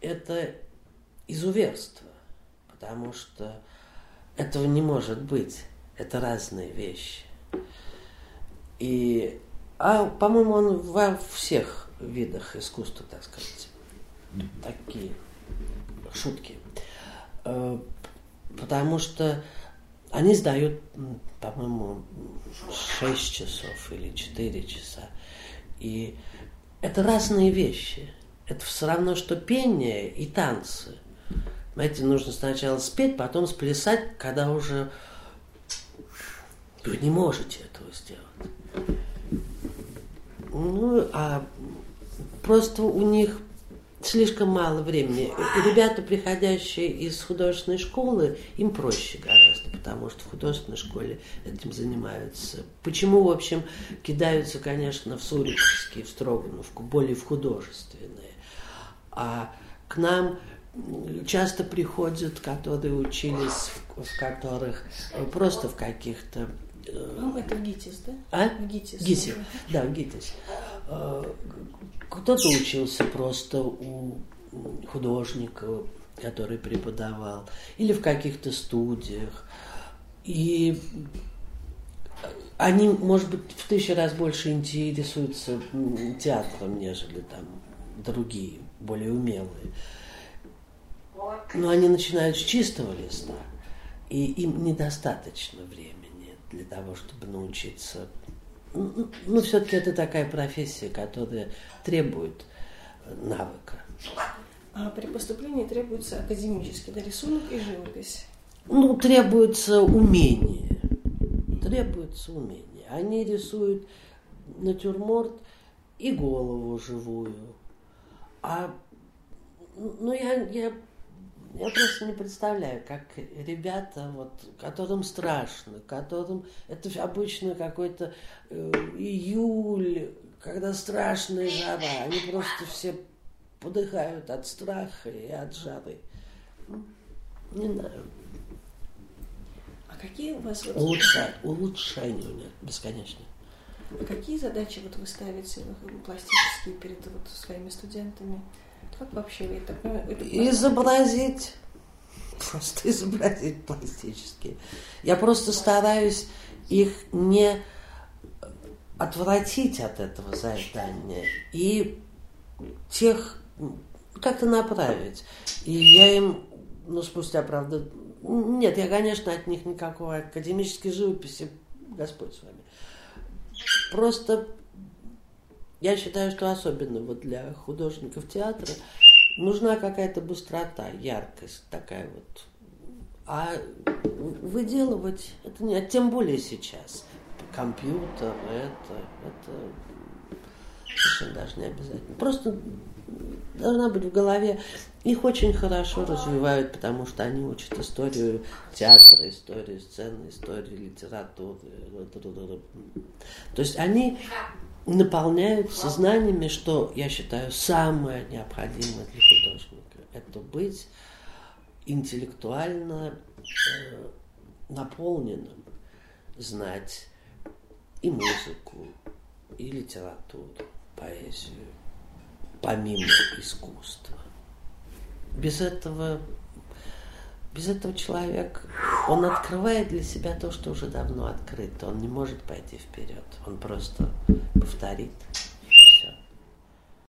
B: Это изуверство, потому что этого не может быть. Это разные вещи. И, а, по-моему, он во всех видах искусства, так сказать, такие шутки. Э, потому что они сдают, по-моему, 6 часов или 4 часа. И это разные вещи. Это все равно, что пение и танцы. Знаете, нужно сначала спеть, потом сплясать, когда уже вы не можете этого сделать. Ну, а просто у них слишком мало времени. Ребята, приходящие из художественной школы, им проще гораздо, потому что в художественной школе этим занимаются. Почему, в общем, кидаются, конечно, в Суриковский, в Строгановку, более в художественные. А к нам часто приходят, которые учились, в, в которых просто в каких-то
A: э, ну, это в ГИТИС, да?
B: А?
A: В ГИТИС.
B: ГИТИС, да, в ГИТИС. Э, кто-то учился просто у художника, который преподавал, или в каких-то студиях. И они, может быть, в тысячу раз больше интересуются театром, нежели там другие, более умелые. Но они начинают с чистого листа, и им недостаточно времени для того, чтобы научиться ну, все-таки это такая профессия, которая требует навыка.
A: А при поступлении требуется академический да, рисунок и живопись?
B: Ну, требуется умение. Требуется умение. Они рисуют натюрморт и голову живую. А ну, я, я я просто не представляю, как ребята, вот, которым страшно, которым это обычно какой-то э, июль, когда страшная жара, они просто все подыхают от страха и от жары. Не знаю.
A: А какие у вас... Вот...
B: Улучшать, улучшение у меня бесконечно.
A: А какие задачи вот вы ставите пластические перед вот своими студентами? Как вообще это? это
B: изобразить, просто изобразить пластически. Я просто стараюсь их не отвратить от этого задания и тех как-то направить. И я им, ну, спустя, правда, нет, я, конечно, от них никакого академической живописи, Господь с вами. Просто я считаю, что особенно вот для художников театра нужна какая-то быстрота, яркость такая вот. А выделывать это не, тем более сейчас. Компьютер, это, это совершенно даже не обязательно. Просто должна быть в голове. Их очень хорошо развивают, потому что они учат историю театра, историю сцены, историю литературы. То есть они наполняются знаниями, что, я считаю, самое необходимое для художника. Это быть интеллектуально э, наполненным, знать и музыку, и литературу, поэзию, помимо искусства. Без этого, без этого человек, он открывает для себя то, что уже давно открыто. Он не может пойти вперед. Он просто повторит.